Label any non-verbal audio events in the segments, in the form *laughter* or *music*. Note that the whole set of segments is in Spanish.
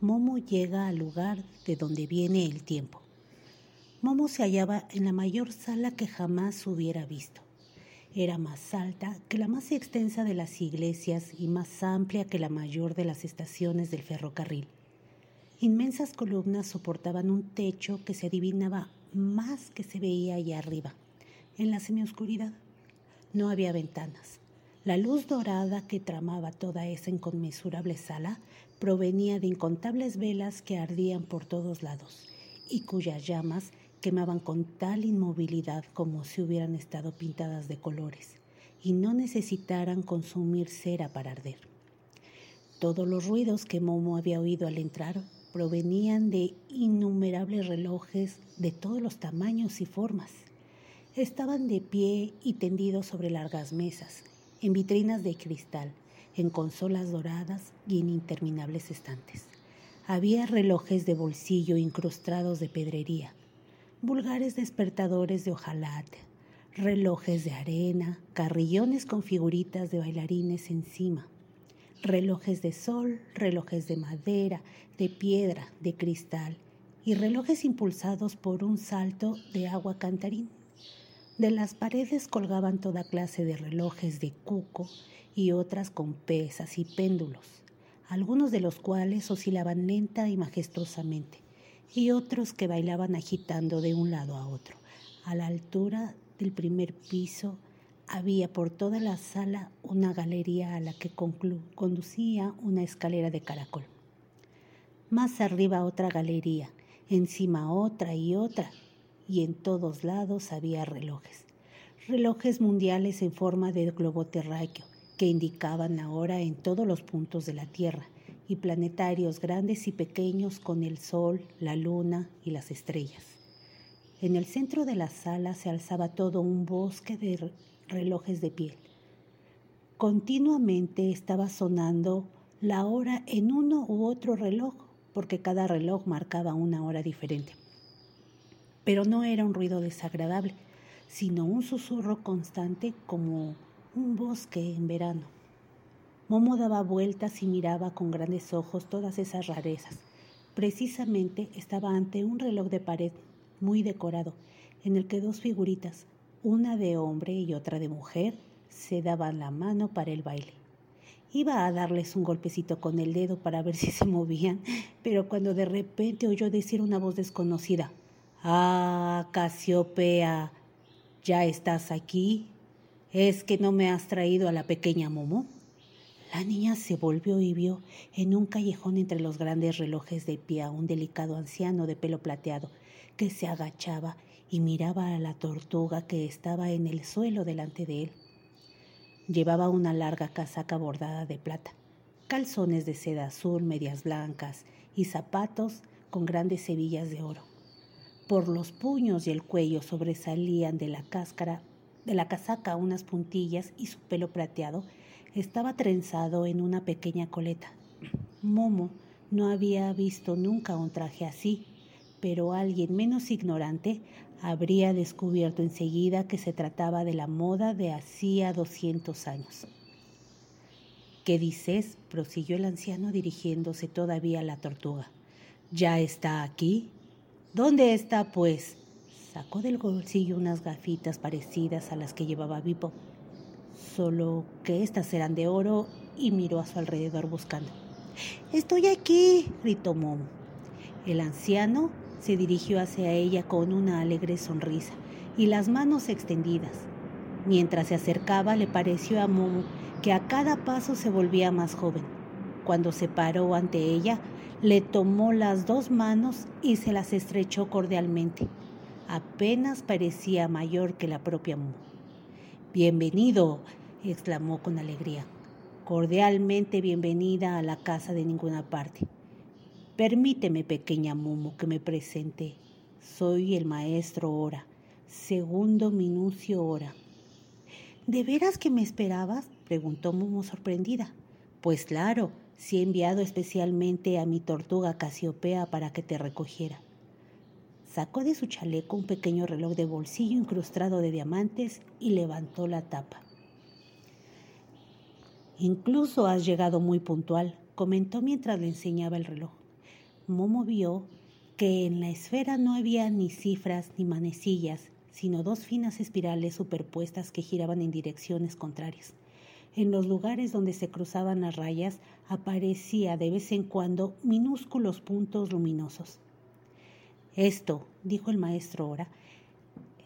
Momo llega al lugar de donde viene el tiempo. Momo se hallaba en la mayor sala que jamás hubiera visto. Era más alta que la más extensa de las iglesias y más amplia que la mayor de las estaciones del ferrocarril. Inmensas columnas soportaban un techo que se adivinaba más que se veía allá arriba, en la semioscuridad. No había ventanas. La luz dorada que tramaba toda esa inconmensurable sala provenía de incontables velas que ardían por todos lados y cuyas llamas quemaban con tal inmovilidad como si hubieran estado pintadas de colores y no necesitaran consumir cera para arder. Todos los ruidos que Momo había oído al entrar provenían de innumerables relojes de todos los tamaños y formas. Estaban de pie y tendidos sobre largas mesas, en vitrinas de cristal, en consolas doradas y en interminables estantes. Había relojes de bolsillo incrustados de pedrería, vulgares despertadores de hojalate, relojes de arena, carrillones con figuritas de bailarines encima, relojes de sol, relojes de madera, de piedra, de cristal y relojes impulsados por un salto de agua cantarín. De las paredes colgaban toda clase de relojes de cuco y otras con pesas y péndulos, algunos de los cuales oscilaban lenta y majestuosamente, y otros que bailaban agitando de un lado a otro. A la altura del primer piso había por toda la sala una galería a la que conducía una escalera de caracol. Más arriba otra galería, encima otra y otra, y en todos lados había relojes. Relojes mundiales en forma de globo terráqueo que indicaban la hora en todos los puntos de la Tierra, y planetarios grandes y pequeños con el Sol, la Luna y las estrellas. En el centro de la sala se alzaba todo un bosque de relojes de piel. Continuamente estaba sonando la hora en uno u otro reloj, porque cada reloj marcaba una hora diferente. Pero no era un ruido desagradable, sino un susurro constante como un bosque en verano. Momo daba vueltas y miraba con grandes ojos todas esas rarezas. Precisamente estaba ante un reloj de pared muy decorado, en el que dos figuritas, una de hombre y otra de mujer, se daban la mano para el baile. Iba a darles un golpecito con el dedo para ver si se movían, pero cuando de repente oyó decir una voz desconocida, Ah, Casiopea, ¿ya estás aquí? ¿Es que no me has traído a la pequeña Momo? La niña se volvió y vio en un callejón entre los grandes relojes de pie a un delicado anciano de pelo plateado que se agachaba y miraba a la tortuga que estaba en el suelo delante de él. Llevaba una larga casaca bordada de plata, calzones de seda azul, medias blancas y zapatos con grandes hebillas de oro. Por los puños y el cuello sobresalían de la cáscara de la casaca unas puntillas y su pelo plateado estaba trenzado en una pequeña coleta. Momo no había visto nunca un traje así, pero alguien menos ignorante habría descubierto enseguida que se trataba de la moda de hacía doscientos años. ¿Qué dices? prosiguió el anciano dirigiéndose todavía a la tortuga. ¿Ya está aquí? ¿Dónde está, pues? Sacó del bolsillo unas gafitas parecidas a las que llevaba Vipo, solo que éstas eran de oro y miró a su alrededor buscando. Estoy aquí, gritó Momo. El anciano se dirigió hacia ella con una alegre sonrisa y las manos extendidas. Mientras se acercaba le pareció a Momo que a cada paso se volvía más joven. Cuando se paró ante ella, le tomó las dos manos y se las estrechó cordialmente. Apenas parecía mayor que la propia Momo. Bienvenido, exclamó con alegría. Cordialmente bienvenida a la casa de ninguna parte. Permíteme, pequeña Momo, que me presente. Soy el maestro Ora, segundo Minucio Ora. ¿De veras que me esperabas? preguntó Momo sorprendida. Pues claro, sí he enviado especialmente a mi tortuga Casiopea para que te recogiera. Sacó de su chaleco un pequeño reloj de bolsillo incrustado de diamantes y levantó la tapa. Incluso has llegado muy puntual, comentó mientras le enseñaba el reloj. Momo vio que en la esfera no había ni cifras ni manecillas, sino dos finas espirales superpuestas que giraban en direcciones contrarias. En los lugares donde se cruzaban las rayas aparecía de vez en cuando minúsculos puntos luminosos. Esto, dijo el maestro Ora,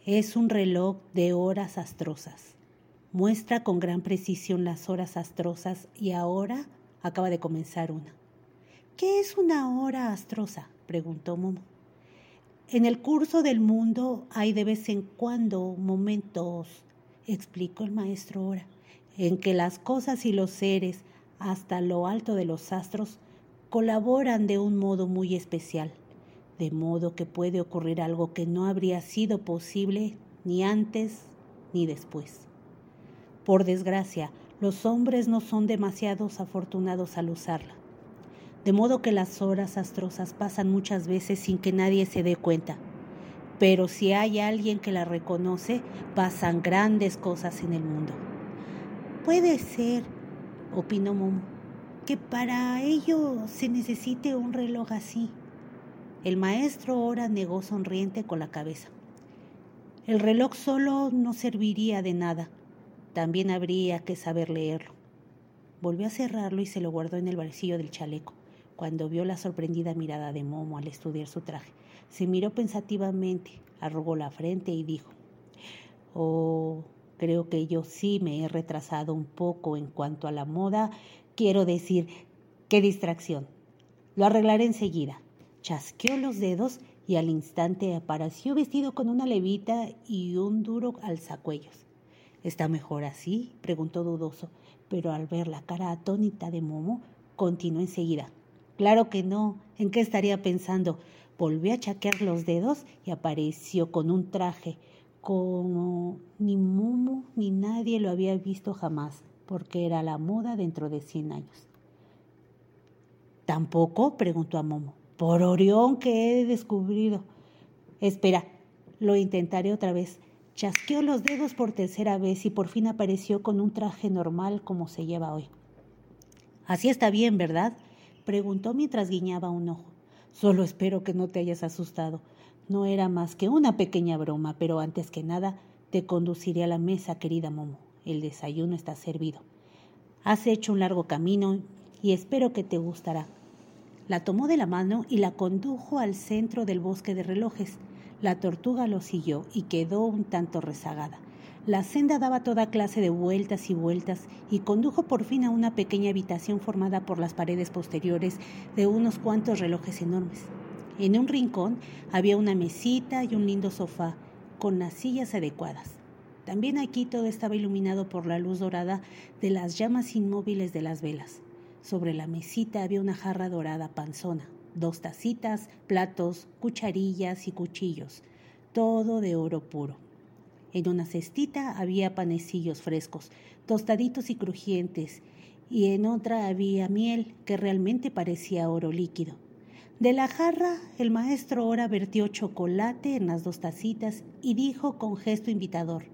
es un reloj de horas astrosas. Muestra con gran precisión las horas astrosas y ahora acaba de comenzar una. ¿Qué es una hora astrosa? preguntó Momo. En el curso del mundo hay de vez en cuando momentos, explicó el maestro Ora, en que las cosas y los seres, hasta lo alto de los astros, colaboran de un modo muy especial de modo que puede ocurrir algo que no habría sido posible ni antes ni después. Por desgracia, los hombres no son demasiados afortunados al usarla, de modo que las horas astrosas pasan muchas veces sin que nadie se dé cuenta. Pero si hay alguien que la reconoce, pasan grandes cosas en el mundo. Puede ser, opinó Momo, que para ello se necesite un reloj así. El maestro ahora negó sonriente con la cabeza. El reloj solo no serviría de nada. También habría que saber leerlo. Volvió a cerrarlo y se lo guardó en el bolsillo del chaleco, cuando vio la sorprendida mirada de Momo al estudiar su traje. Se miró pensativamente, arrugó la frente y dijo, Oh, creo que yo sí me he retrasado un poco en cuanto a la moda. Quiero decir, qué distracción. Lo arreglaré enseguida chasqueó los dedos y al instante apareció vestido con una levita y un duro alzacuellos. ¿Está mejor así? preguntó dudoso, pero al ver la cara atónita de Momo, continuó enseguida. Claro que no. ¿En qué estaría pensando? Volvió a chaquear los dedos y apareció con un traje como ni Momo ni nadie lo había visto jamás, porque era la moda dentro de cien años. ¿Tampoco? preguntó a Momo. Por Orión que he descubrido. Espera, lo intentaré otra vez. Chasqueó los dedos por tercera vez y por fin apareció con un traje normal como se lleva hoy. Así está bien, ¿verdad? preguntó mientras guiñaba un ojo. Solo espero que no te hayas asustado. No era más que una pequeña broma, pero antes que nada te conduciré a la mesa, querida Momo. El desayuno está servido. Has hecho un largo camino y espero que te gustará. La tomó de la mano y la condujo al centro del bosque de relojes. La tortuga lo siguió y quedó un tanto rezagada. La senda daba toda clase de vueltas y vueltas y condujo por fin a una pequeña habitación formada por las paredes posteriores de unos cuantos relojes enormes. En un rincón había una mesita y un lindo sofá con las sillas adecuadas. También aquí todo estaba iluminado por la luz dorada de las llamas inmóviles de las velas. Sobre la mesita había una jarra dorada panzona, dos tacitas, platos, cucharillas y cuchillos, todo de oro puro. En una cestita había panecillos frescos, tostaditos y crujientes, y en otra había miel que realmente parecía oro líquido. De la jarra, el maestro Ora vertió chocolate en las dos tacitas y dijo con gesto invitador,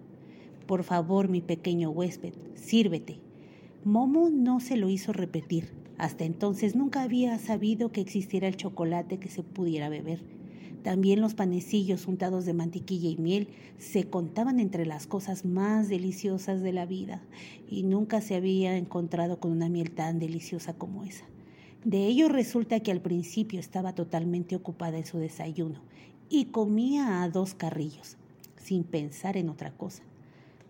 Por favor, mi pequeño huésped, sírvete. Momo no se lo hizo repetir. Hasta entonces nunca había sabido que existiera el chocolate que se pudiera beber. También los panecillos untados de mantequilla y miel se contaban entre las cosas más deliciosas de la vida, y nunca se había encontrado con una miel tan deliciosa como esa. De ello resulta que al principio estaba totalmente ocupada en su desayuno y comía a dos carrillos, sin pensar en otra cosa.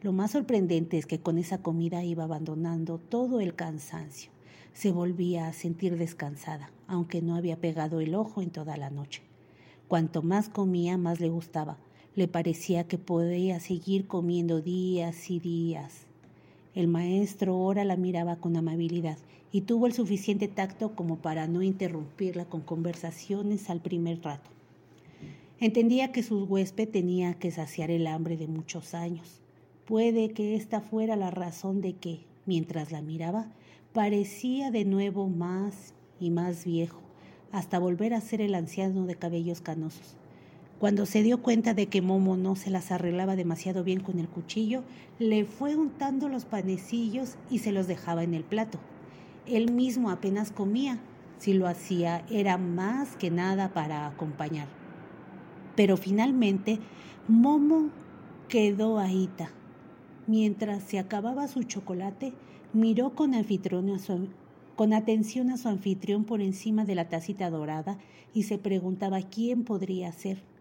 Lo más sorprendente es que con esa comida iba abandonando todo el cansancio. Se volvía a sentir descansada, aunque no había pegado el ojo en toda la noche. Cuanto más comía, más le gustaba. Le parecía que podía seguir comiendo días y días. El maestro ahora la miraba con amabilidad y tuvo el suficiente tacto como para no interrumpirla con conversaciones al primer rato. Entendía que su huésped tenía que saciar el hambre de muchos años. Puede que esta fuera la razón de que, mientras la miraba, parecía de nuevo más y más viejo, hasta volver a ser el anciano de cabellos canosos. Cuando se dio cuenta de que Momo no se las arreglaba demasiado bien con el cuchillo, le fue untando los panecillos y se los dejaba en el plato. Él mismo apenas comía, Si lo hacía era más que nada para acompañar. Pero finalmente Momo quedó ahíta. Mientras se acababa su chocolate, miró con, con atención a su anfitrión por encima de la tacita dorada y se preguntaba quién podría ser.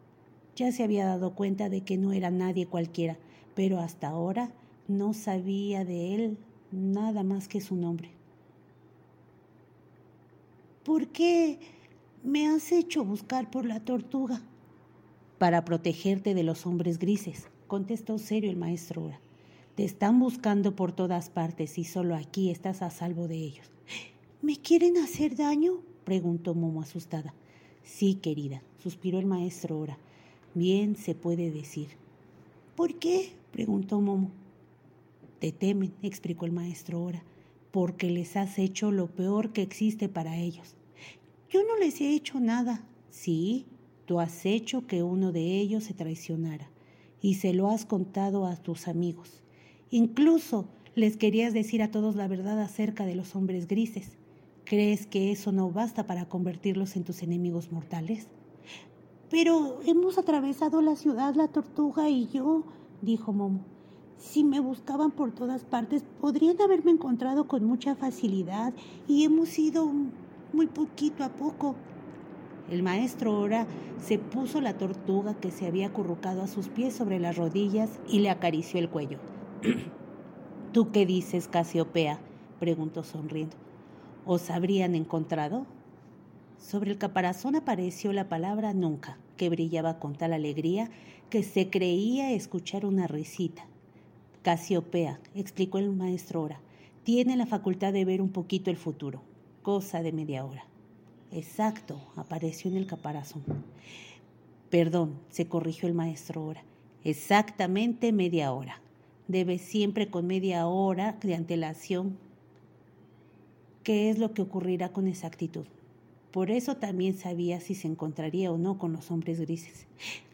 Ya se había dado cuenta de que no era nadie cualquiera, pero hasta ahora no sabía de él nada más que su nombre. ¿Por qué me has hecho buscar por la tortuga? Para protegerte de los hombres grises, contestó serio el maestro Te están buscando por todas partes y solo aquí estás a salvo de ellos. ¿Me quieren hacer daño? preguntó Momo asustada. Sí, querida, suspiró el maestro Ora. Bien se puede decir. ¿Por qué? preguntó Momo. Te temen, explicó el maestro Ora, porque les has hecho lo peor que existe para ellos. Yo no les he hecho nada. Sí, tú has hecho que uno de ellos se traicionara y se lo has contado a tus amigos. Incluso les querías decir a todos la verdad acerca de los hombres grises. ¿Crees que eso no basta para convertirlos en tus enemigos mortales? Pero hemos atravesado la ciudad, la tortuga y yo, dijo Momo. Si me buscaban por todas partes, podrían haberme encontrado con mucha facilidad y hemos ido muy poquito a poco. El maestro ahora se puso la tortuga que se había acurrucado a sus pies sobre las rodillas y le acarició el cuello. *clears throat* ¿Tú qué dices, Casiopea? preguntó sonriendo. ¿Os habrían encontrado? Sobre el caparazón apareció la palabra nunca, que brillaba con tal alegría que se creía escuchar una risita. Casiopea, explicó el maestro Ora, tiene la facultad de ver un poquito el futuro, cosa de media hora. Exacto, apareció en el caparazón. Perdón, se corrigió el maestro Ora. Exactamente media hora. Debe siempre con media hora de antelación qué es lo que ocurrirá con exactitud. Por eso también sabía si se encontraría o no con los hombres grises.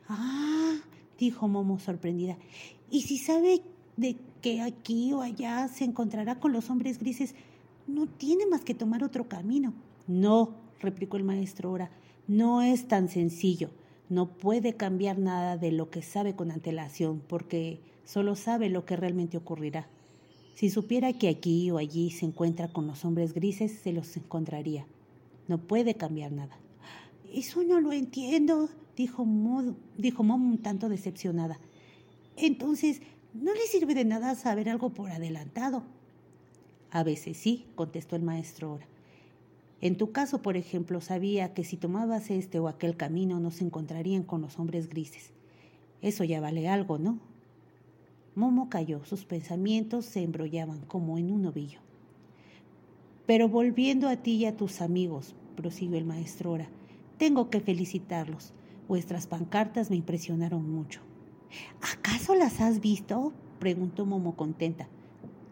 Ah, dijo Momo sorprendida. ¿Y si sabe de que aquí o allá se encontrará con los hombres grises, no tiene más que tomar otro camino. No, replicó el maestro ahora, no es tan sencillo. No puede cambiar nada de lo que sabe con antelación, porque solo sabe lo que realmente ocurrirá. Si supiera que aquí o allí se encuentra con los hombres grises, se los encontraría. No puede cambiar nada. Eso no lo entiendo, dijo, Mod, dijo Mom un tanto decepcionada. Entonces, no le sirve de nada saber algo por adelantado. A veces sí, contestó el maestro ahora. En tu caso, por ejemplo, sabía que si tomabas este o aquel camino no se encontrarían con los hombres grises. Eso ya vale algo, ¿no? Momo cayó, sus pensamientos se embrollaban como en un ovillo. Pero volviendo a ti y a tus amigos, prosiguió el maestro ahora, tengo que felicitarlos. Vuestras pancartas me impresionaron mucho. ¿Acaso las has visto? preguntó Momo contenta.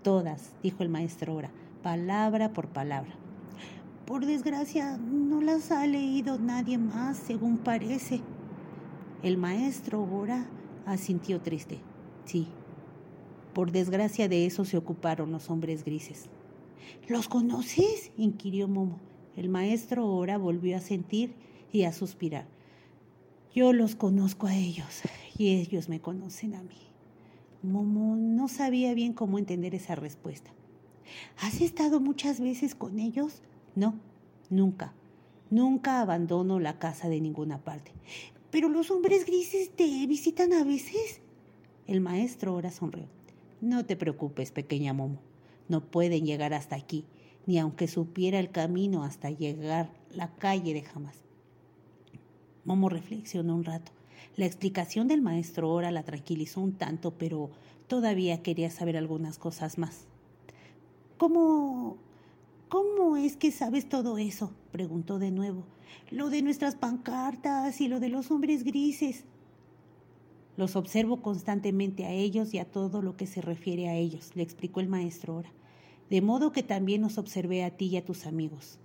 Todas, dijo el maestro Ora, palabra por palabra. Por desgracia, no las ha leído nadie más, según parece. El maestro Ora asintió triste. Sí, por desgracia de eso se ocuparon los hombres grises. ¿Los conoces? inquirió Momo. El maestro Ora volvió a sentir y a suspirar. Yo los conozco a ellos y ellos me conocen a mí. Momo no sabía bien cómo entender esa respuesta. ¿Has estado muchas veces con ellos? No, nunca. Nunca abandono la casa de ninguna parte. ¿Pero los hombres grises te visitan a veces? El maestro ahora sonrió. No te preocupes, pequeña Momo. No pueden llegar hasta aquí, ni aunque supiera el camino hasta llegar la calle de jamás. Momo reflexionó un rato. La explicación del maestro Ora la tranquilizó un tanto, pero todavía quería saber algunas cosas más. ¿Cómo... ¿Cómo es que sabes todo eso? preguntó de nuevo. Lo de nuestras pancartas y lo de los hombres grises. Los observo constantemente a ellos y a todo lo que se refiere a ellos, le explicó el maestro Ora. De modo que también os observé a ti y a tus amigos.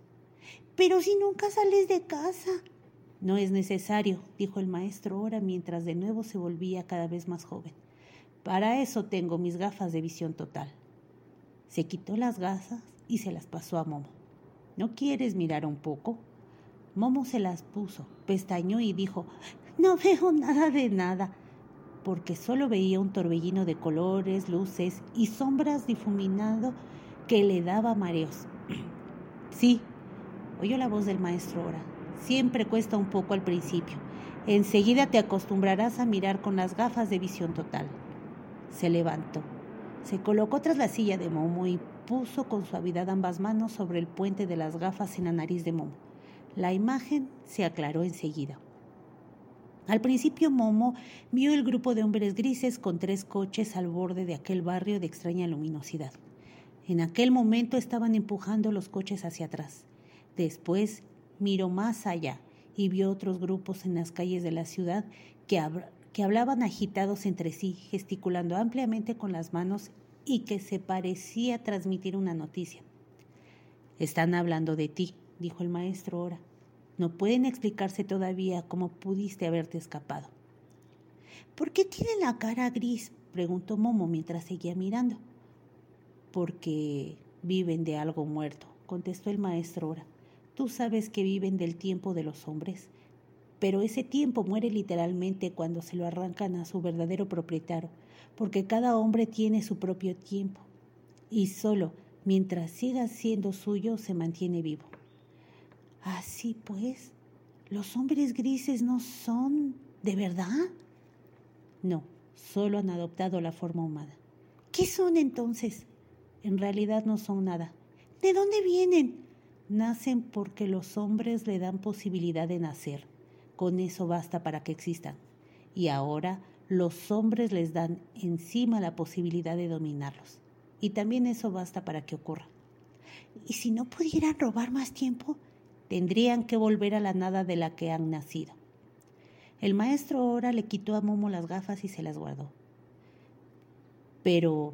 Pero si nunca sales de casa, no es necesario, dijo el maestro ahora mientras de nuevo se volvía cada vez más joven. Para eso tengo mis gafas de visión total. Se quitó las gafas y se las pasó a Momo. ¿No quieres mirar un poco? Momo se las puso, pestañó y dijo, no veo nada de nada, porque solo veía un torbellino de colores, luces y sombras difuminado que le daba mareos. *clears throat* sí, oyó la voz del maestro ahora. Siempre cuesta un poco al principio. Enseguida te acostumbrarás a mirar con las gafas de visión total. Se levantó. Se colocó tras la silla de Momo y puso con suavidad ambas manos sobre el puente de las gafas en la nariz de Momo. La imagen se aclaró enseguida. Al principio Momo vio el grupo de hombres grises con tres coches al borde de aquel barrio de extraña luminosidad. En aquel momento estaban empujando los coches hacia atrás. Después miró más allá y vio otros grupos en las calles de la ciudad que, hablaban agitados entre sí, gesticulando ampliamente con las manos y que se parecía transmitir una noticia. Están hablando de ti, dijo el maestro ahora. No pueden explicarse todavía cómo pudiste haberte escapado. ¿Por qué tiene la cara gris? preguntó Momo mientras seguía mirando. Porque viven de algo muerto, contestó el maestro ahora. Tú sabes que viven del tiempo de los hombres, pero ese tiempo muere literalmente cuando se lo arrancan a su verdadero propietario, porque cada hombre tiene su propio tiempo, y solo mientras siga siendo suyo se mantiene vivo. Así pues, ¿los hombres grises no son de verdad? No, solo han adoptado la forma humana. ¿Qué son entonces? En realidad no son nada. ¿De dónde vienen? Nacen porque los hombres le dan posibilidad de nacer. Con eso basta para que existan. Y ahora los hombres les dan encima la posibilidad de dominarlos. Y también eso basta para que ocurra. ¿Y si no pudieran robar más tiempo? Tendrían que volver a la nada de la que han nacido. El maestro ahora le quitó a Momo las gafas y se las guardó. Pero,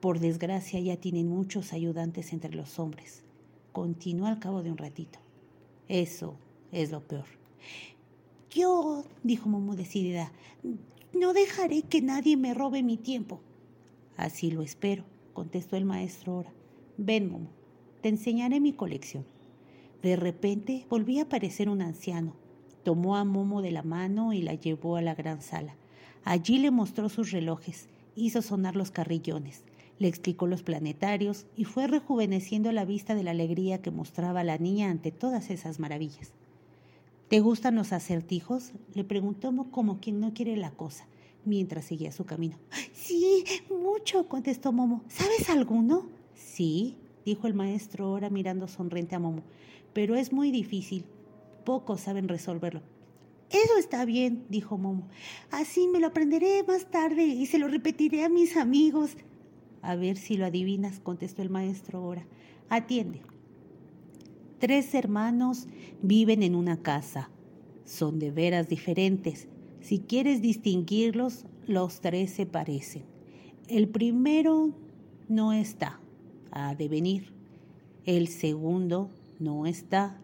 por desgracia, ya tienen muchos ayudantes entre los hombres continuó al cabo de un ratito. Eso es lo peor. Yo, dijo Momo decidida, no dejaré que nadie me robe mi tiempo. Así lo espero, contestó el maestro ahora. Ven, Momo, te enseñaré mi colección. De repente volví a aparecer un anciano. Tomó a Momo de la mano y la llevó a la gran sala. Allí le mostró sus relojes, hizo sonar los carrillones, le explicó los planetarios y fue rejuveneciendo la vista de la alegría que mostraba la niña ante todas esas maravillas. ¿Te gustan los acertijos? le preguntó como quien no quiere la cosa, mientras seguía su camino. Sí, mucho, contestó Momo. ¿Sabes alguno? Sí, dijo el maestro ahora mirando sonriente a Momo, pero es muy difícil. Pocos saben resolverlo. Eso está bien, dijo Momo. Así me lo aprenderé más tarde y se lo repetiré a mis amigos. A ver si lo adivinas, contestó el maestro ahora. Atiende. Tres hermanos viven en una casa. Son de veras diferentes. Si quieres distinguirlos, los tres se parecen. El primero no está, ha de venir. El segundo no está,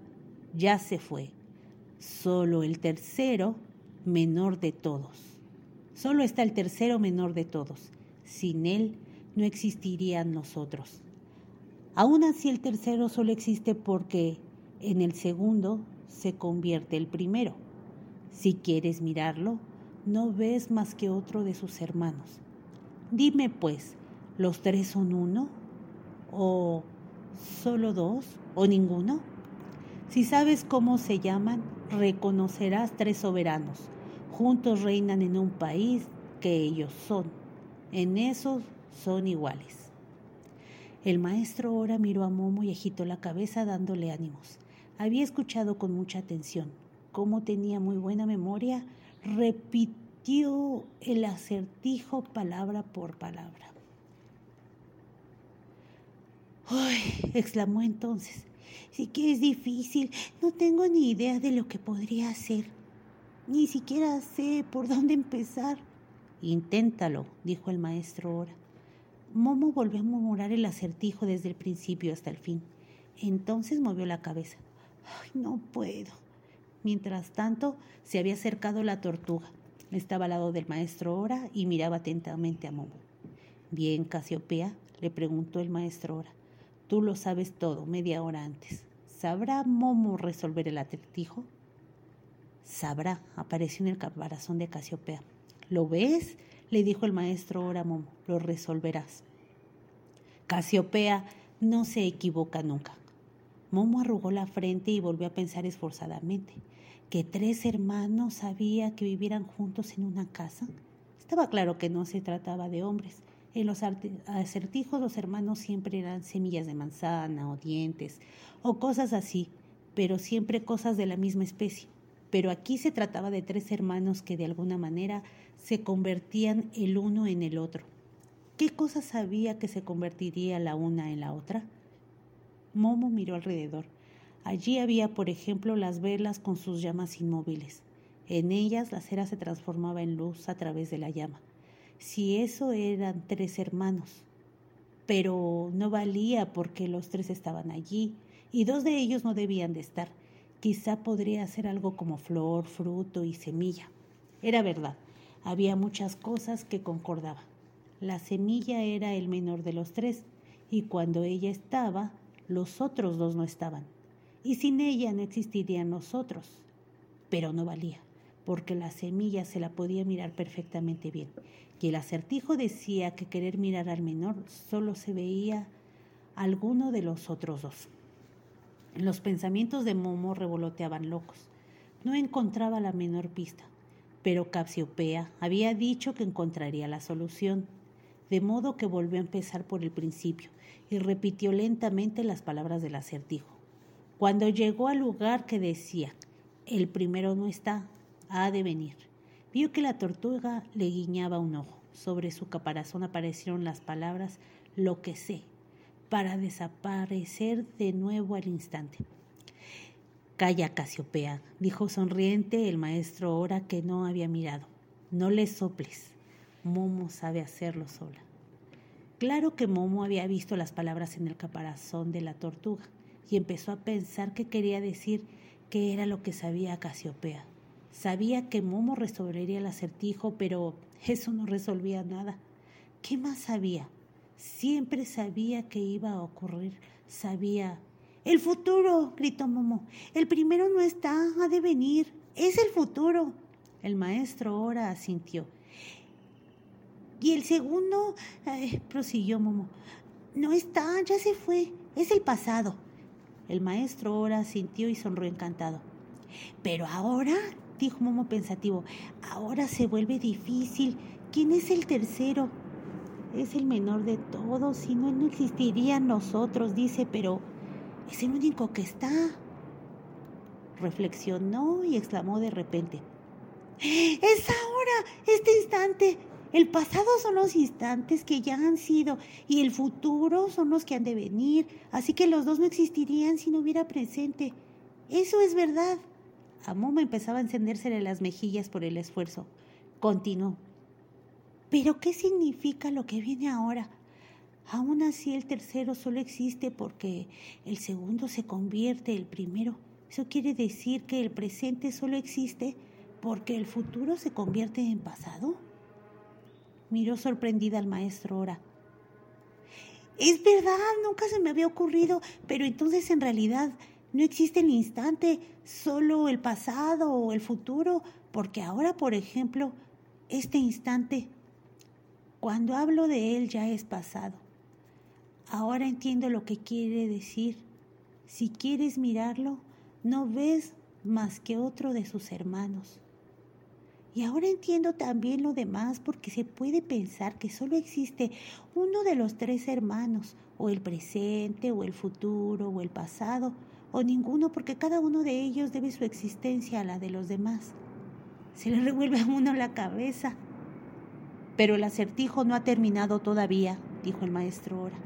ya se fue. Solo el tercero, menor de todos. Solo está el tercero menor de todos. Sin él no existirían nosotros. Aún así el tercero solo existe porque en el segundo se convierte el primero. Si quieres mirarlo, no ves más que otro de sus hermanos. Dime pues, ¿los tres son uno? ¿O solo dos? ¿O ninguno? Si sabes cómo se llaman, reconocerás tres soberanos. Juntos reinan en un país que ellos son. En esos son iguales. El maestro ahora miró a Momo y agitó la cabeza dándole ánimos. Había escuchado con mucha atención. Como tenía muy buena memoria, repitió el acertijo palabra por palabra. ¡Ay! exclamó entonces. Sí que es difícil. No tengo ni idea de lo que podría hacer. Ni siquiera sé por dónde empezar. Inténtalo, dijo el maestro ahora. Momo volvió a murmurar el acertijo desde el principio hasta el fin. Entonces movió la cabeza. Ay, no puedo. Mientras tanto, se había acercado la tortuga. Estaba al lado del maestro Ora y miraba atentamente a Momo. Bien, Casiopea, le preguntó el maestro Ora. Tú lo sabes todo media hora antes. ¿Sabrá Momo resolver el acertijo? Sabrá, apareció en el caparazón de Casiopea. ¿Lo ves? le dijo el maestro ahora Momo, lo resolverás. Casiopea no se equivoca nunca. Momo arrugó la frente y volvió a pensar esforzadamente que tres hermanos sabía que vivieran juntos en una casa. Estaba claro que no se trataba de hombres. En los acertijos los hermanos siempre eran semillas de manzana o dientes o cosas así, pero siempre cosas de la misma especie. Pero aquí se trataba de tres hermanos que de alguna manera se convertían el uno en el otro. ¿Qué cosa sabía que se convertiría la una en la otra? Momo miró alrededor. Allí había, por ejemplo, las velas con sus llamas inmóviles. En ellas la cera se transformaba en luz a través de la llama. Si eso eran tres hermanos. Pero no valía porque los tres estaban allí y dos de ellos no debían de estar. Quizá podría ser algo como flor, fruto y semilla. Era verdad, había muchas cosas que concordaban. La semilla era el menor de los tres, y cuando ella estaba, los otros dos no estaban. Y sin ella no existirían los otros. Pero no valía, porque la semilla se la podía mirar perfectamente bien. Y el acertijo decía que querer mirar al menor solo se veía alguno de los otros dos. Los pensamientos de Momo revoloteaban locos. No encontraba la menor pista, pero Capsiopea había dicho que encontraría la solución de modo que volvió a empezar por el principio y repitió lentamente las palabras del acertijo. Cuando llegó al lugar que decía, el primero no está, ha de venir, vio que la tortuga le guiñaba un ojo. Sobre su caparazón aparecieron las palabras lo que sé, para desaparecer de nuevo al instante. Calla, Casiopea, dijo sonriente el maestro Ora que no había mirado. No le soples. Momo sabe hacerlo sola. Claro que Momo había visto las palabras en el caparazón de la tortuga y empezó a pensar que quería decir que era lo que sabía Casiopea. Sabía que Momo resolvería el acertijo, pero eso no resolvía nada. ¿Qué más sabía? Siempre sabía que iba a ocurrir. Sabía. El futuro, gritó Momo. El primero no está, ha de venir. Es el futuro. El maestro ahora asintió. Y el segundo, prosiguió Momo, no está, ya se fue, es el pasado. El maestro ahora sintió y sonrió encantado. Pero ahora, dijo Momo pensativo, ahora se vuelve difícil. ¿Quién es el tercero? Es el menor de todos, si no, no existirían nosotros, dice, pero es el único que está. Reflexionó y exclamó de repente. Es ahora, este instante. El pasado son los instantes que ya han sido y el futuro son los que han de venir, así que los dos no existirían si no hubiera presente. Eso es verdad. A Momo empezaba a encendérsele las mejillas por el esfuerzo. Continuó. Pero ¿qué significa lo que viene ahora? Aún así el tercero solo existe porque el segundo se convierte el primero. Eso quiere decir que el presente solo existe porque el futuro se convierte en pasado. Miró sorprendida al maestro Ora. Es verdad, nunca se me había ocurrido, pero entonces en realidad no existe el instante, solo el pasado o el futuro, porque ahora, por ejemplo, este instante, cuando hablo de él ya es pasado. Ahora entiendo lo que quiere decir. Si quieres mirarlo, no ves más que otro de sus hermanos. Y ahora entiendo también lo demás porque se puede pensar que solo existe uno de los tres hermanos, o el presente, o el futuro, o el pasado, o ninguno porque cada uno de ellos debe su existencia a la de los demás. Se le *laughs* revuelve a uno la cabeza. Pero el acertijo no ha terminado todavía, dijo el maestro Ora.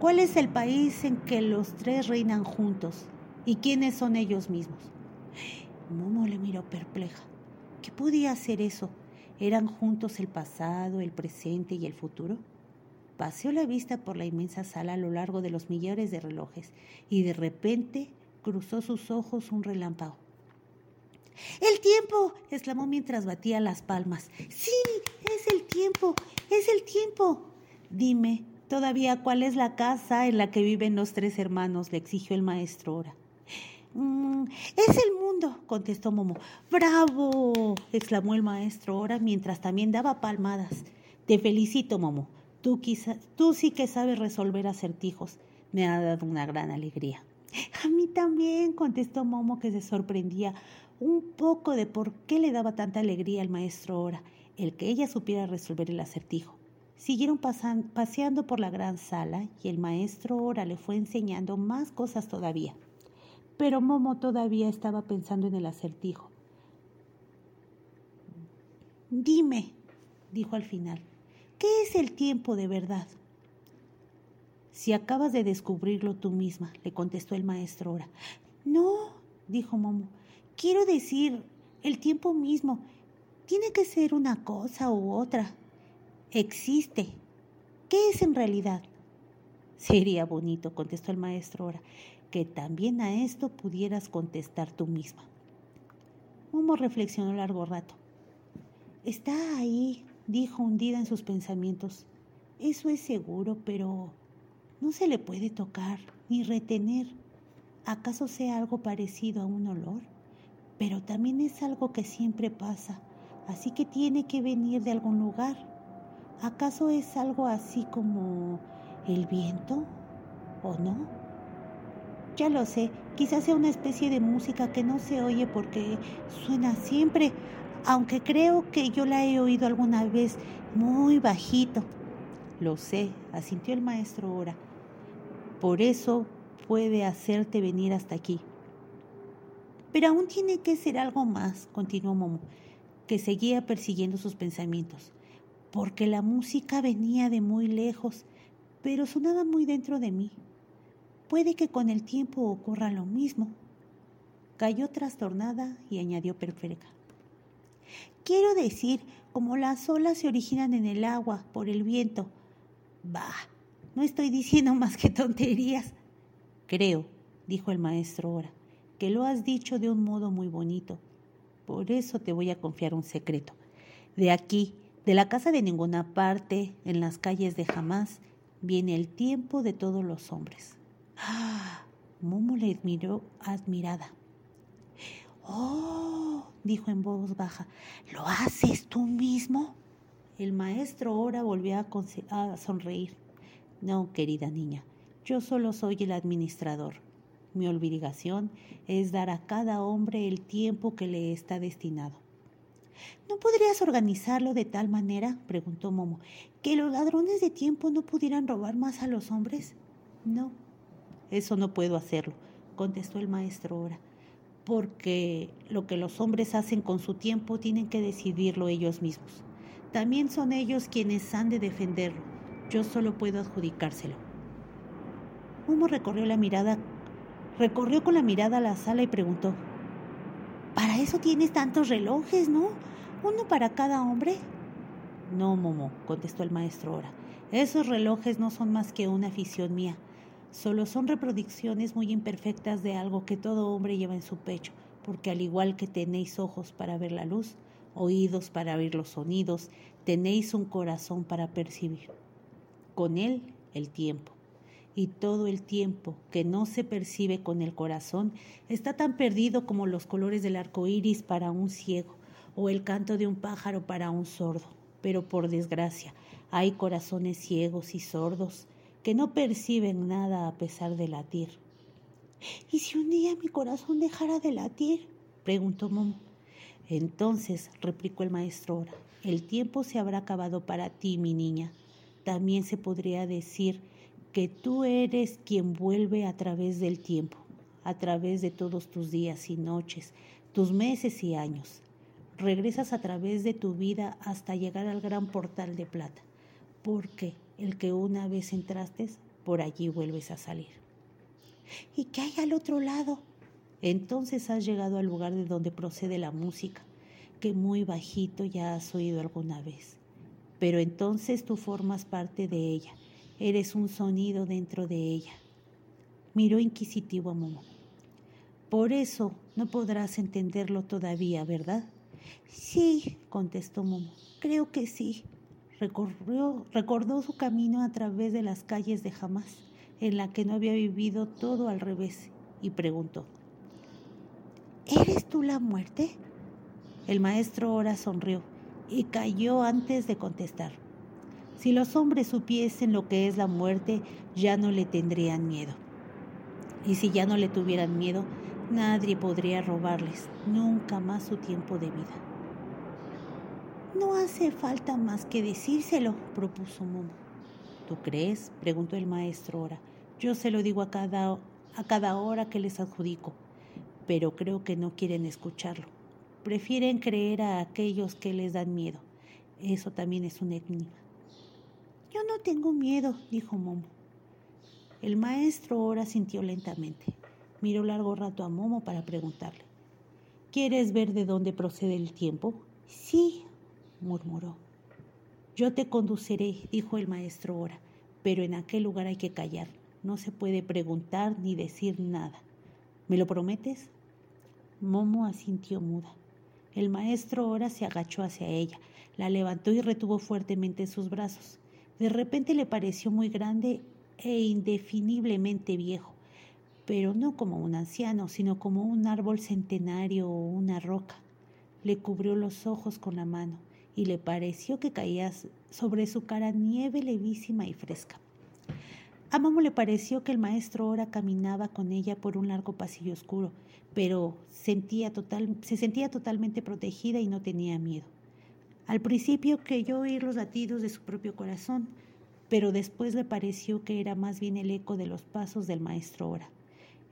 ¿Cuál es el país en que los tres reinan juntos? ¿Y quiénes son ellos mismos? *gasps* Momo le miró perpleja. ¿Qué podía hacer eso? ¿Eran juntos el pasado, el presente y el futuro? Paseó la vista por la inmensa sala a lo largo de los millares de relojes y de repente cruzó sus ojos un relámpago. ¡El tiempo! exclamó mientras batía las palmas. ¡Sí! ¡Es el tiempo! ¡Es el tiempo! Dime, Todavía, ¿cuál es la casa en la que viven los tres hermanos? le exigió el maestro ahora. Mm, es el mundo, contestó Momo. ¡Bravo! exclamó el maestro ahora mientras también daba palmadas. Te felicito, Momo. Tú, quizá, tú sí que sabes resolver acertijos. Me ha dado una gran alegría. A mí también, contestó Momo, que se sorprendía un poco de por qué le daba tanta alegría al maestro Ora, el que ella supiera resolver el acertijo. Siguieron paseando por la gran sala y el maestro Ora le fue enseñando más cosas todavía. Pero Momo todavía estaba pensando en el acertijo. Dime, dijo al final, ¿qué es el tiempo de verdad? Si acabas de descubrirlo tú misma, le contestó el maestro Ora. No, dijo Momo, quiero decir, el tiempo mismo. Tiene que ser una cosa u otra. Existe. ¿Qué es en realidad? Sería bonito, contestó el maestro Ora, que también a esto pudieras contestar tú misma. Momo reflexionó largo rato. Está ahí, dijo hundida en sus pensamientos. Eso es seguro, pero no se le puede tocar ni retener. ¿Acaso sea algo parecido a un olor? Pero también es algo que siempre pasa, así que tiene que venir de algún lugar. ¿Acaso es algo así como el viento? ¿O no? Ya lo sé, quizás sea una especie de música que no se oye porque suena siempre, aunque creo que yo la he oído alguna vez muy bajito. Lo sé, asintió el maestro ahora. Por eso puede hacerte venir hasta aquí. Pero aún tiene que ser algo más, continuó Momo, que seguía persiguiendo sus pensamientos, porque la música venía de muy lejos, pero sonaba muy dentro de mí. Puede que con el tiempo ocurra lo mismo. Cayó trastornada y añadió perpleja. Quiero decir, como las olas se originan en el agua por el viento. Bah, no estoy diciendo más que tonterías. Creo, dijo el maestro ahora, que lo has dicho de un modo muy bonito. Por eso te voy a confiar un secreto. De aquí, de la casa de ninguna parte, en las calles de jamás, viene el tiempo de todos los hombres. *gasps* Momo le miró admirada. ¡Oh! dijo en voz baja. ¿Lo haces tú mismo? El maestro ahora volvió a sonreír. No, querida niña, yo solo soy el administrador. Mi obligación es dar a cada hombre el tiempo que le está destinado. ¿No podrías organizarlo de tal manera, preguntó Momo, que los ladrones de tiempo no pudieran robar más a los hombres? No, eso no puedo hacerlo, contestó el maestro ahora, porque lo que los hombres hacen con su tiempo tienen que decidirlo ellos mismos. También son ellos quienes han de defenderlo yo solo puedo adjudicárselo. Momo recorrió la mirada, recorrió con la mirada la sala y preguntó: ¿Para eso tienes tantos relojes, no? ¿Uno para cada hombre? No, Momo, contestó el maestro ahora. Esos relojes no son más que una afición mía. Solo son reproducciones muy imperfectas de algo que todo hombre lleva en su pecho, porque al igual que tenéis ojos para ver la luz, oídos para oír los sonidos, tenéis un corazón para percibir con él el tiempo. Y todo el tiempo que no se percibe con el corazón está tan perdido como los colores del arco iris para un ciego o el canto de un pájaro para un sordo. Pero por desgracia, hay corazones ciegos y sordos que no perciben nada a pesar de latir. ¿Y si un día mi corazón dejara de latir? preguntó Momo. Entonces, replicó el maestro, el tiempo se habrá acabado para ti, mi niña. También se podría decir que tú eres quien vuelve a través del tiempo, a través de todos tus días y noches, tus meses y años. Regresas a través de tu vida hasta llegar al gran portal de plata, porque el que una vez entraste, por allí vuelves a salir. ¿Y qué hay al otro lado? Entonces has llegado al lugar de donde procede la música, que muy bajito ya has oído alguna vez pero entonces tú formas parte de ella, eres un sonido dentro de ella. Miró inquisitivo a Momo. Por eso no podrás entenderlo todavía, ¿verdad? Sí, contestó Momo, creo que sí. Recorrió, recordó su camino a través de las calles de Jamás, en la que no había vivido todo al revés, y preguntó, ¿Eres tú la muerte? El maestro ahora sonrió y cayó antes de contestar. Si los hombres supiesen lo que es la muerte, ya no le tendrían miedo. Y si ya no le tuvieran miedo, nadie podría robarles nunca más su tiempo de vida. No hace falta más que decírselo, propuso Momo. ¿Tú crees? preguntó el maestro ahora. Yo se lo digo a cada, a cada hora que les adjudico, pero creo que no quieren escucharlo. Prefieren creer a aquellos que les dan miedo. Eso también es un enigma. Yo no tengo miedo, dijo Momo. El maestro ahora sintió lentamente. Miró largo rato a Momo para preguntarle. ¿Quieres ver de dónde procede el tiempo? Sí, murmuró. Yo te conduciré, dijo el maestro ahora, pero en aquel lugar hay que callar. No se puede preguntar ni decir nada. ¿Me lo prometes? Momo asintió muda. El maestro ahora se agachó hacia ella, la levantó y retuvo fuertemente en sus brazos. De repente le pareció muy grande e indefiniblemente viejo, pero no como un anciano, sino como un árbol centenario o una roca. Le cubrió los ojos con la mano y le pareció que caía sobre su cara nieve levísima y fresca. A Momo le pareció que el maestro ahora caminaba con ella por un largo pasillo oscuro, pero sentía total, se sentía totalmente protegida y no tenía miedo. Al principio creyó oír los latidos de su propio corazón, pero después le pareció que era más bien el eco de los pasos del maestro Ora.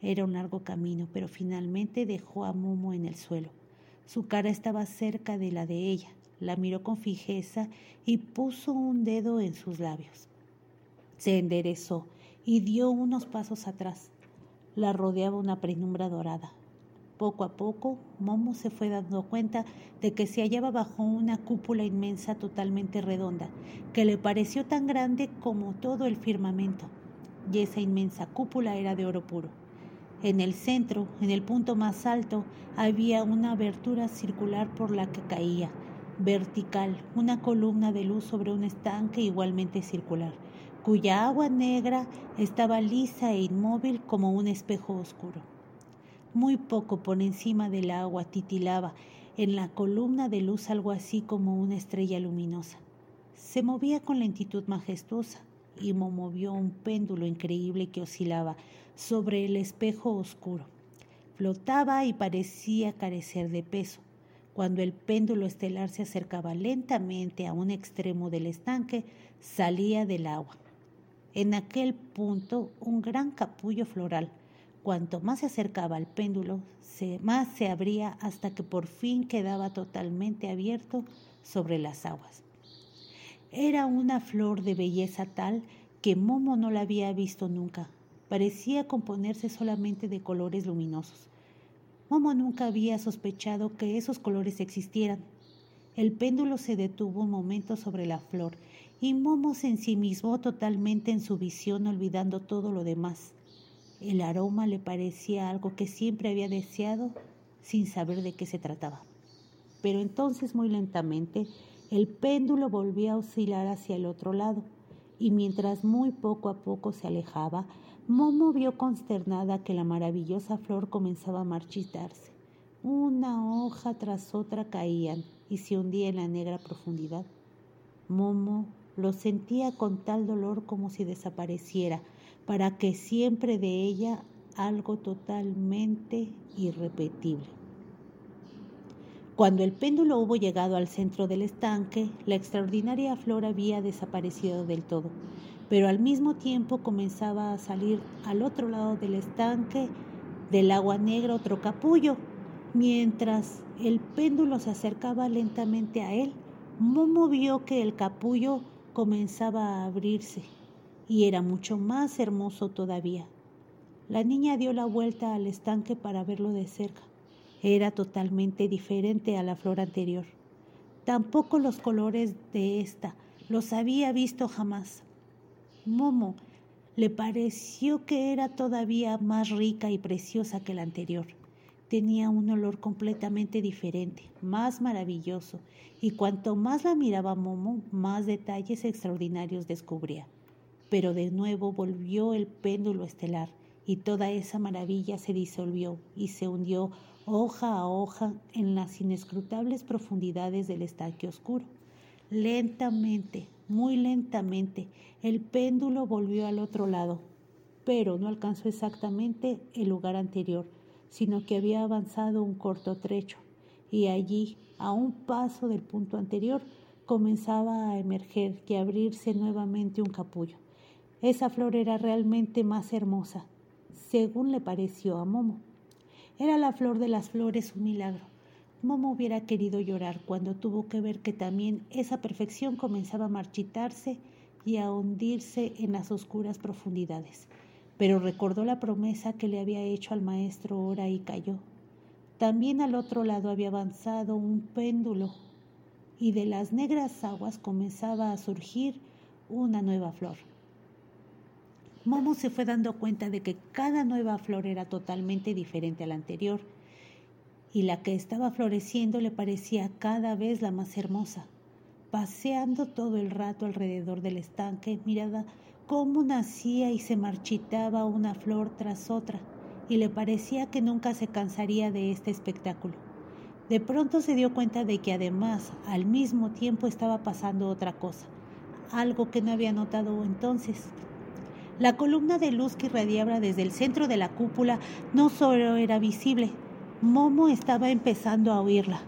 Era un largo camino, pero finalmente dejó a Momo en el suelo. Su cara estaba cerca de la de ella, la miró con fijeza y puso un dedo en sus labios. Se enderezó y dio unos pasos atrás. La rodeaba una penumbra dorada. Poco a poco, Momo se fue dando cuenta de que se hallaba bajo una cúpula inmensa totalmente redonda, que le pareció tan grande como todo el firmamento. Y esa inmensa cúpula era de oro puro. En el centro, en el punto más alto, había una abertura circular por la que caía, vertical, una columna de luz sobre un estanque igualmente circular, cuya agua negra estaba lisa e inmóvil como un espejo oscuro. Muy poco por encima del agua titilaba en la columna de luz algo así como una estrella luminosa. Se movía con lentitud majestuosa y movió un péndulo increíble que oscilaba sobre el espejo oscuro. Flotaba y parecía carecer de peso. Cuando el péndulo estelar se acercaba lentamente a un extremo del estanque, salía del agua. En aquel punto, un gran capullo floral, Cuanto más se acercaba al péndulo, más se abría hasta que por fin quedaba totalmente abierto sobre las aguas. Era una flor de belleza tal que Momo no la había visto nunca. Parecía componerse solamente de colores luminosos. Momo nunca había sospechado que esos colores existieran. El péndulo se detuvo un momento sobre la flor y Momo se ensimismó totalmente en su visión olvidando todo lo demás. El aroma le parecía algo que siempre había deseado sin saber de qué se trataba. Pero entonces muy lentamente el péndulo volvía a oscilar hacia el otro lado y mientras muy poco a poco se alejaba, Momo vio consternada que la maravillosa flor comenzaba a marchitarse. Una hoja tras otra caían y se hundía en la negra profundidad. Momo lo sentía con tal dolor como si desapareciera, para que siempre de ella algo totalmente irrepetible. Cuando el péndulo hubo llegado al centro del estanque, la extraordinaria flor había desaparecido del todo, pero al mismo tiempo comenzaba a salir al otro lado del estanque del agua negra otro capullo. Mientras el péndulo se acercaba lentamente a él, Momo vio que el capullo comenzaba a abrirse y era mucho más hermoso todavía. La niña dio la vuelta al estanque para verlo de cerca. Era totalmente diferente a la flor anterior. Tampoco los colores de esta los había visto jamás. Momo le pareció que era todavía más rica y preciosa que la anterior. tenía un olor completamente diferente, más maravilloso, y cuanto más la miraba Momo, más detalles extraordinarios descubría. Pero de nuevo volvió el péndulo estelar, y toda esa maravilla se disolvió y se hundió hoja a hoja en las inescrutables profundidades del estanque oscuro. Lentamente, muy lentamente, el péndulo volvió al otro lado, pero no alcanzó exactamente el lugar anterior, sino que había avanzado un corto trecho, y allí, a un paso del punto anterior, comenzaba a emerger y abrirse nuevamente un capullo. Esa flor era realmente más hermosa, según le pareció a Momo. Era la flor de las flores un milagro. Momo hubiera querido llorar cuando tuvo que ver que también esa perfección comenzaba a marchitarse y a hundirse en las oscuras profundidades. Pero recordó la promesa que le había hecho al maestro Ora y cayó. También al otro lado había avanzado un péndulo y de las negras aguas comenzaba a surgir una nueva flor. Momo se fue dando cuenta de que cada nueva flor era totalmente diferente a la anterior, y la que estaba floreciendo le parecía cada vez la más hermosa. Paseando todo el rato alrededor del estanque, miraba cómo nacía y se marchitaba una flor tras otra, y le parecía que nunca se cansaría de este espectáculo. De pronto se dio cuenta de que además al mismo tiempo estaba pasando otra cosa, algo que no había notado entonces. La columna de luz que irradiaba desde el centro de la cúpula no solo era visible, Momo estaba empezando a oírla.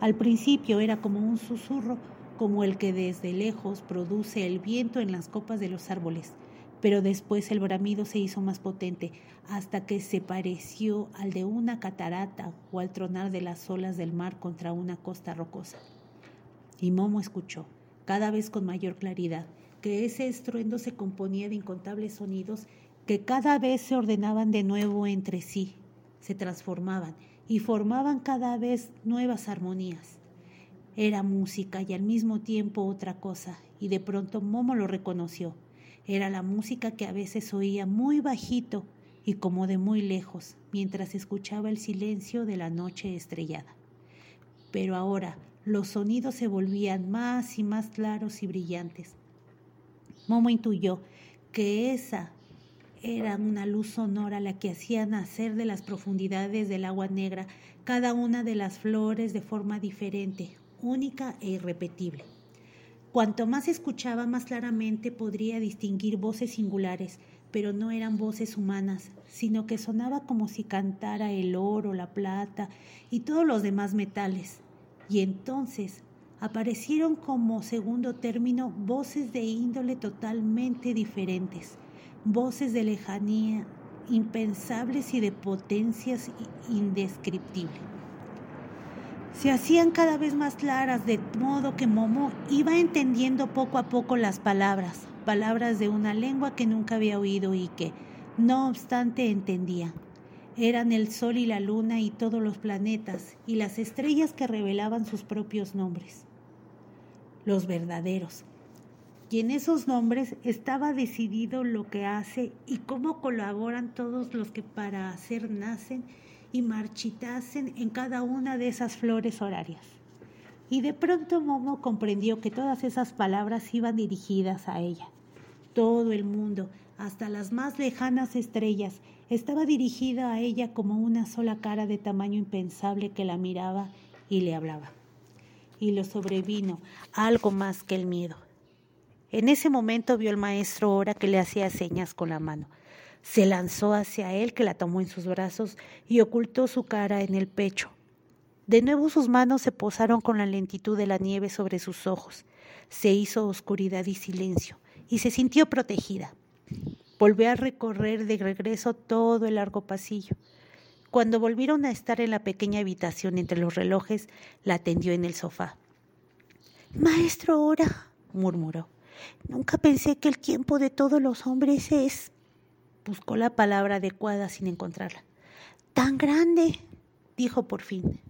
Al principio era como un susurro, como el que desde lejos produce el viento en las copas de los árboles, pero después el bramido se hizo más potente hasta que se pareció al de una catarata o al tronar de las olas del mar contra una costa rocosa. Y Momo escuchó, cada vez con mayor claridad, que ese estruendo se componía de incontables sonidos que cada vez se ordenaban de nuevo entre sí, se transformaban y formaban cada vez nuevas armonías. Era música y al mismo tiempo otra cosa, y de pronto Momo lo reconoció. Era la música que a veces oía muy bajito y como de muy lejos, mientras escuchaba el silencio de la noche estrellada. Pero ahora los sonidos se volvían más y más claros y brillantes. Momo intuyó que esa era una luz sonora la que hacía nacer de las profundidades del agua negra cada una de las flores de forma diferente, única e irrepetible. Cuanto más escuchaba, más claramente podría distinguir voces singulares, pero no eran voces humanas, sino que sonaba como si cantara el oro, la plata y todos los demás metales. Y entonces aparecieron como segundo término voces de índole totalmente diferentes, voces de lejanía, impensables y de potencias indescriptibles. Se hacían cada vez más claras, de modo que Momo iba entendiendo poco a poco las palabras, palabras de una lengua que nunca había oído y que, no obstante, entendía. Eran el sol y la luna y todos los planetas y las estrellas que revelaban sus propios nombres los verdaderos. Y en esos nombres estaba decidido lo que hace y cómo colaboran todos los que para hacer nacen y marchitasen en cada una de esas flores horarias. Y de pronto Momo comprendió que todas esas palabras iban dirigidas a ella. Todo el mundo, hasta las más lejanas estrellas, estaba dirigida a ella como una sola cara de tamaño impensable que la miraba y le hablaba y lo sobrevino algo más que el miedo. En ese momento vio el maestro Ora que le hacía señas con la mano. Se lanzó hacia él, que la tomó en sus brazos y ocultó su cara en el pecho. De nuevo sus manos se posaron con la lentitud de la nieve sobre sus ojos. Se hizo oscuridad y silencio, y se sintió protegida. Volvió a recorrer de regreso todo el largo pasillo. Cuando volvieron a estar en la pequeña habitación entre los relojes, la atendió en el sofá. Maestro Ora, murmuró, nunca pensé que el tiempo de todos los hombres es... Buscó la palabra adecuada sin encontrarla. Tan grande, dijo por fin.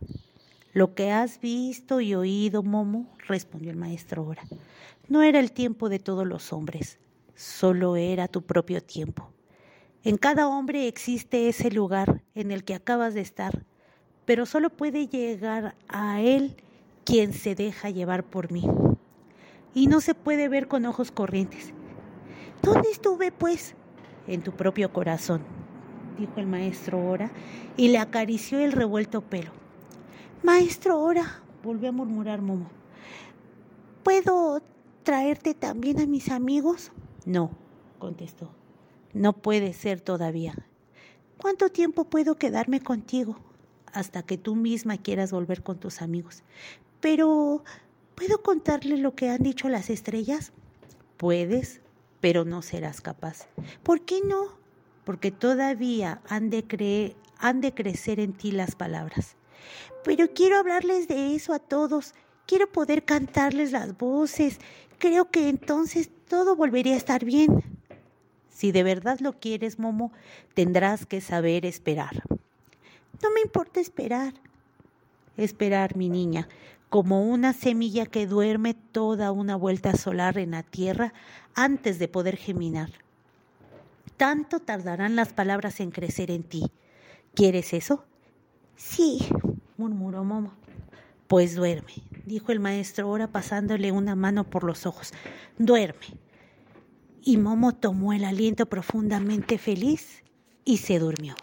Lo que has visto y oído, Momo, respondió el maestro Ora, no era el tiempo de todos los hombres, solo era tu propio tiempo. En cada hombre existe ese lugar en el que acabas de estar, pero solo puede llegar a él quien se deja llevar por mí. Y no se puede ver con ojos corrientes. ¿Dónde estuve, pues? En tu propio corazón, dijo el maestro Ora, y le acarició el revuelto pelo. Maestro Ora, volvió a murmurar Momo. ¿Puedo traerte también a mis amigos? No, contestó. No puede ser todavía. ¿Cuánto tiempo puedo quedarme contigo? Hasta que tú misma quieras volver con tus amigos. Pero, ¿puedo contarle lo que han dicho las estrellas? Puedes, pero no serás capaz. ¿Por qué no? Porque todavía han de, creer, han de crecer en ti las palabras. Pero quiero hablarles de eso a todos. Quiero poder cantarles las voces. Creo que entonces todo volvería a estar bien. Si de verdad lo quieres, Momo, tendrás que saber esperar. No me importa esperar. Esperar, mi niña, como una semilla que duerme toda una vuelta solar en la tierra antes de poder geminar. Tanto tardarán las palabras en crecer en ti. ¿Quieres eso? Sí, murmuró Momo. Pues duerme, dijo el maestro ahora pasándole una mano por los ojos. Duerme. Y Momo tomó el aliento profundamente feliz y se durmió.